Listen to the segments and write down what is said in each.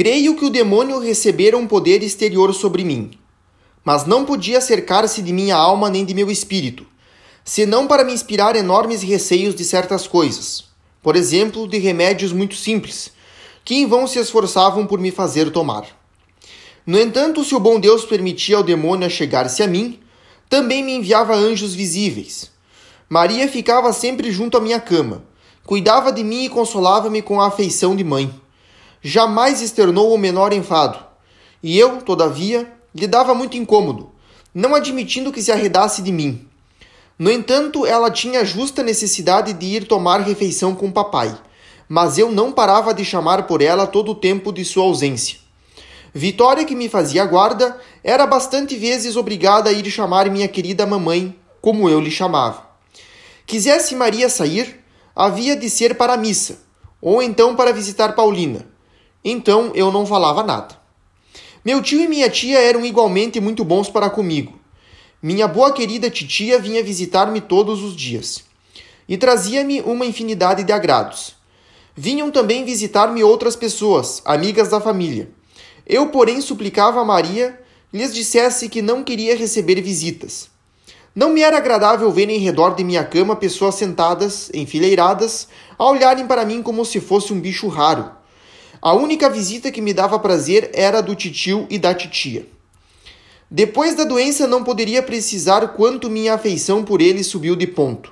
Creio que o demônio recebera um poder exterior sobre mim, mas não podia cercar-se de minha alma nem de meu espírito, senão para me inspirar enormes receios de certas coisas, por exemplo, de remédios muito simples, que em vão se esforçavam por me fazer tomar. No entanto, se o bom Deus permitia ao demônio chegar-se a mim, também me enviava anjos visíveis. Maria ficava sempre junto à minha cama, cuidava de mim e consolava-me com a afeição de mãe. Jamais externou o menor enfado, e eu, todavia, lhe dava muito incômodo, não admitindo que se arredasse de mim. No entanto, ela tinha justa necessidade de ir tomar refeição com papai, mas eu não parava de chamar por ela todo o tempo de sua ausência. Vitória, que me fazia guarda, era bastante vezes obrigada a ir chamar minha querida mamãe, como eu lhe chamava. Quisesse Maria sair, havia de ser para a missa, ou então para visitar Paulina. Então eu não falava nada. Meu tio e minha tia eram igualmente muito bons para comigo. Minha boa querida titia vinha visitar-me todos os dias e trazia-me uma infinidade de agrados. Vinham também visitar-me outras pessoas, amigas da família eu, porém, suplicava a Maria lhes dissesse que não queria receber visitas. Não me era agradável ver em redor de minha cama pessoas sentadas, enfileiradas, a olharem para mim como se fosse um bicho raro. A única visita que me dava prazer era do titio e da titia. Depois da doença não poderia precisar quanto minha afeição por ele subiu de ponto.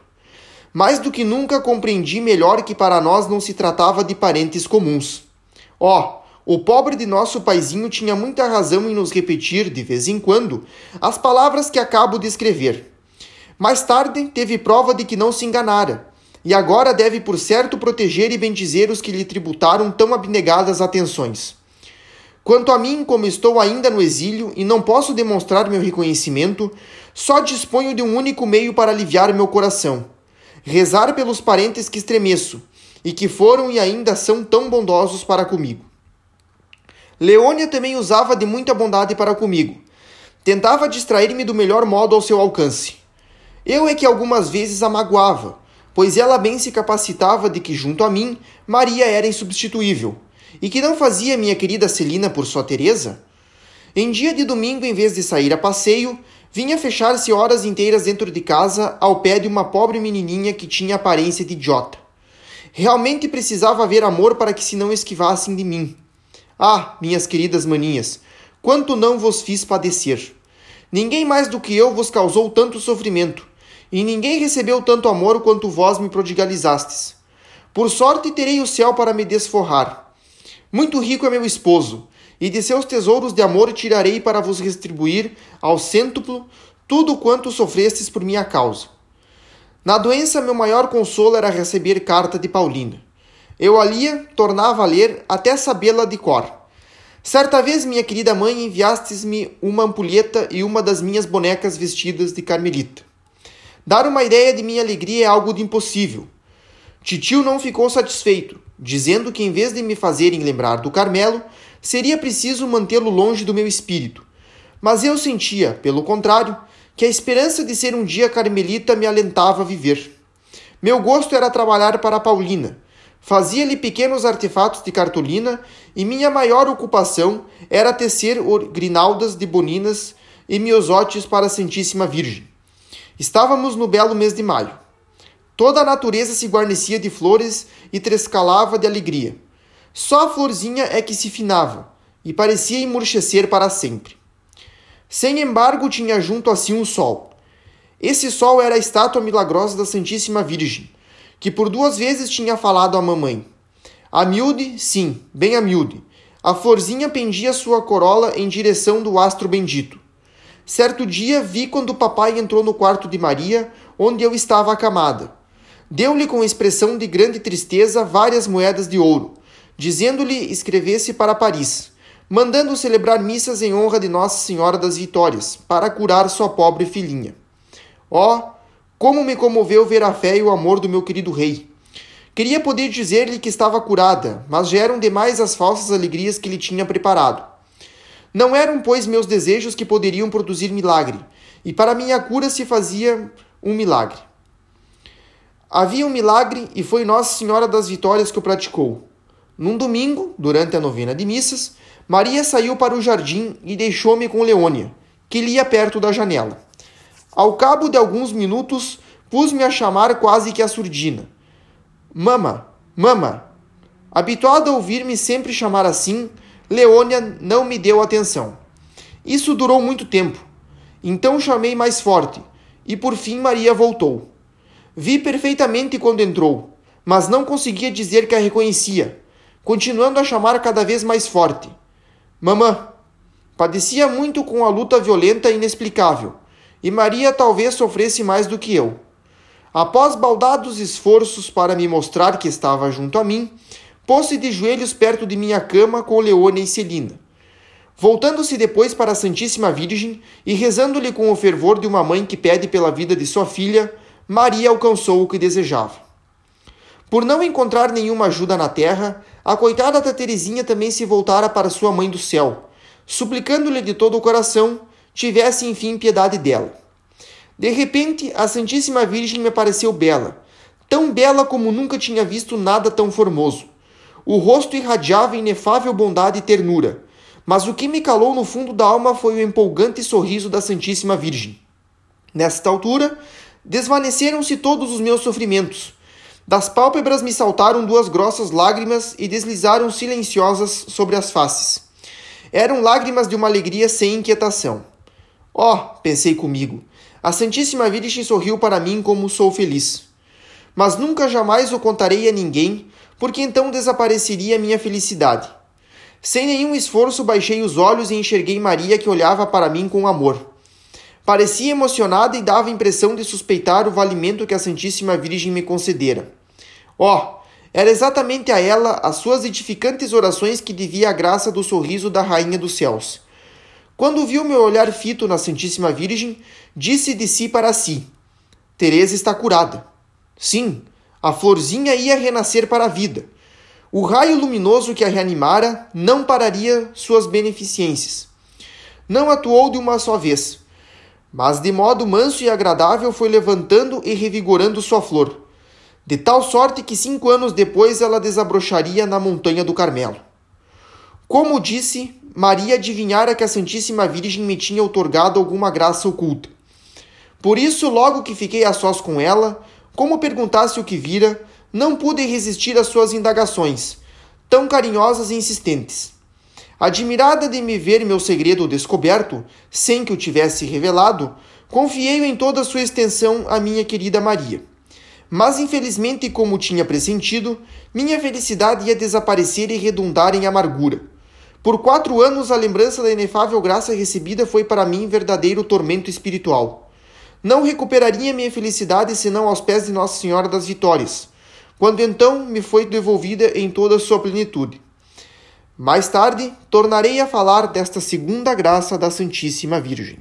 Mais do que nunca compreendi melhor que para nós não se tratava de parentes comuns. Ó, oh, o pobre de nosso paizinho tinha muita razão em nos repetir, de vez em quando, as palavras que acabo de escrever. Mais tarde, teve prova de que não se enganara, e agora deve por certo proteger e bendizer os que lhe tributaram tão abnegadas atenções. Quanto a mim, como estou ainda no exílio e não posso demonstrar meu reconhecimento, só disponho de um único meio para aliviar meu coração: rezar pelos parentes que estremeço e que foram e ainda são tão bondosos para comigo. Leônia também usava de muita bondade para comigo. Tentava distrair-me do melhor modo ao seu alcance. Eu é que algumas vezes a magoava, pois ela bem se capacitava de que, junto a mim, Maria era insubstituível, e que não fazia minha querida Celina por sua Teresa? Em dia de domingo, em vez de sair a passeio, vinha fechar-se horas inteiras dentro de casa ao pé de uma pobre menininha que tinha aparência de idiota. Realmente precisava haver amor para que se não esquivassem de mim. Ah, minhas queridas maninhas, quanto não vos fiz padecer! Ninguém mais do que eu vos causou tanto sofrimento, e ninguém recebeu tanto amor quanto vós me prodigalizastes. Por sorte terei o céu para me desforrar. Muito rico é meu esposo, e de seus tesouros de amor tirarei para vos retribuir ao cêntuplo tudo quanto sofrestes por minha causa. Na doença, meu maior consolo era receber carta de Paulina. Eu a lia, tornava a ler, até sabê-la de cor. Certa vez, minha querida mãe, enviastes-me uma ampulheta e uma das minhas bonecas vestidas de carmelita. Dar uma ideia de minha alegria é algo de impossível. Titio não ficou satisfeito, dizendo que em vez de me fazerem lembrar do Carmelo, seria preciso mantê-lo longe do meu espírito. Mas eu sentia, pelo contrário, que a esperança de ser um dia carmelita me alentava a viver. Meu gosto era trabalhar para Paulina, Fazia-lhe pequenos artefatos de cartolina e minha maior ocupação era tecer grinaldas de boninas e miosotes para a Santíssima Virgem. Estávamos no belo mês de maio. Toda a natureza se guarnecia de flores e trescalava de alegria. Só a florzinha é que se finava e parecia emurchecer para sempre. Sem embargo, tinha junto a si um sol. Esse sol era a estátua milagrosa da Santíssima Virgem, que por duas vezes tinha falado à mamãe. A miúde, sim, bem a miúde. A florzinha pendia sua corola em direção do astro bendito. Certo dia vi quando o papai entrou no quarto de Maria, onde eu estava acamada. Deu-lhe com expressão de grande tristeza várias moedas de ouro, dizendo-lhe escrevesse para Paris, mandando celebrar missas em honra de Nossa Senhora das Vitórias, para curar sua pobre filhinha. Oh, como me comoveu ver a fé e o amor do meu querido rei. Queria poder dizer-lhe que estava curada, mas já eram demais as falsas alegrias que lhe tinha preparado. Não eram, pois, meus desejos que poderiam produzir milagre, e para minha cura se fazia um milagre. Havia um milagre e foi Nossa Senhora das Vitórias que o praticou. Num domingo, durante a novena de missas, Maria saiu para o jardim e deixou-me com Leônia, que lia perto da janela. Ao cabo de alguns minutos, pus-me a chamar quase que a surdina. Mama, mama. Habituada a ouvir-me sempre chamar assim, Leônia não me deu atenção. Isso durou muito tempo. Então chamei mais forte, e por fim Maria voltou. Vi perfeitamente quando entrou, mas não conseguia dizer que a reconhecia, continuando a chamar cada vez mais forte. Mamã! Padecia muito com a luta violenta e inexplicável, e Maria talvez sofresse mais do que eu. Após baldados esforços para me mostrar que estava junto a mim, pôs-se de joelhos perto de minha cama com Leone e Celina. Voltando-se depois para a Santíssima Virgem e rezando-lhe com o fervor de uma mãe que pede pela vida de sua filha, Maria alcançou o que desejava. Por não encontrar nenhuma ajuda na terra, a coitada da Teresinha também se voltara para sua mãe do céu, suplicando-lhe de todo o coração tivesse enfim piedade dela. De repente, a Santíssima Virgem me pareceu bela, tão bela como nunca tinha visto nada tão formoso. O rosto irradiava inefável bondade e ternura mas o que me calou no fundo da alma foi o empolgante sorriso da Santíssima Virgem. Nesta altura, desvaneceram-se todos os meus sofrimentos. Das pálpebras me saltaram duas grossas lágrimas e deslizaram silenciosas sobre as faces. Eram lágrimas de uma alegria sem inquietação. Oh, pensei comigo, a Santíssima Virgem sorriu para mim como sou feliz. Mas nunca jamais o contarei a ninguém, porque então desapareceria minha felicidade. Sem nenhum esforço, baixei os olhos e enxerguei Maria que olhava para mim com amor. Parecia emocionada e dava a impressão de suspeitar o valimento que a Santíssima Virgem me concedera. Oh, era exatamente a ela as suas edificantes orações que devia a graça do sorriso da Rainha dos Céus. Quando viu meu olhar fito na Santíssima Virgem, disse de si para si: Teresa está curada. Sim, a florzinha ia renascer para a vida. O raio luminoso que a reanimara não pararia suas beneficências. Não atuou de uma só vez, mas de modo manso e agradável foi levantando e revigorando sua flor, de tal sorte que cinco anos depois ela desabrocharia na montanha do Carmelo. Como disse, Maria adivinhara que a Santíssima Virgem me tinha otorgado alguma graça oculta. Por isso, logo que fiquei a sós com ela, como perguntasse o que vira, não pude resistir às suas indagações, tão carinhosas e insistentes. Admirada de me ver meu segredo descoberto, sem que o tivesse revelado, confiei-o em toda a sua extensão à minha querida Maria. Mas infelizmente, como tinha pressentido, minha felicidade ia desaparecer e redundar em amargura. Por quatro anos, a lembrança da inefável graça recebida foi para mim verdadeiro tormento espiritual. Não recuperaria minha felicidade senão aos pés de Nossa Senhora das Vitórias, quando então me foi devolvida em toda a sua plenitude. Mais tarde, tornarei a falar desta segunda graça da Santíssima Virgem.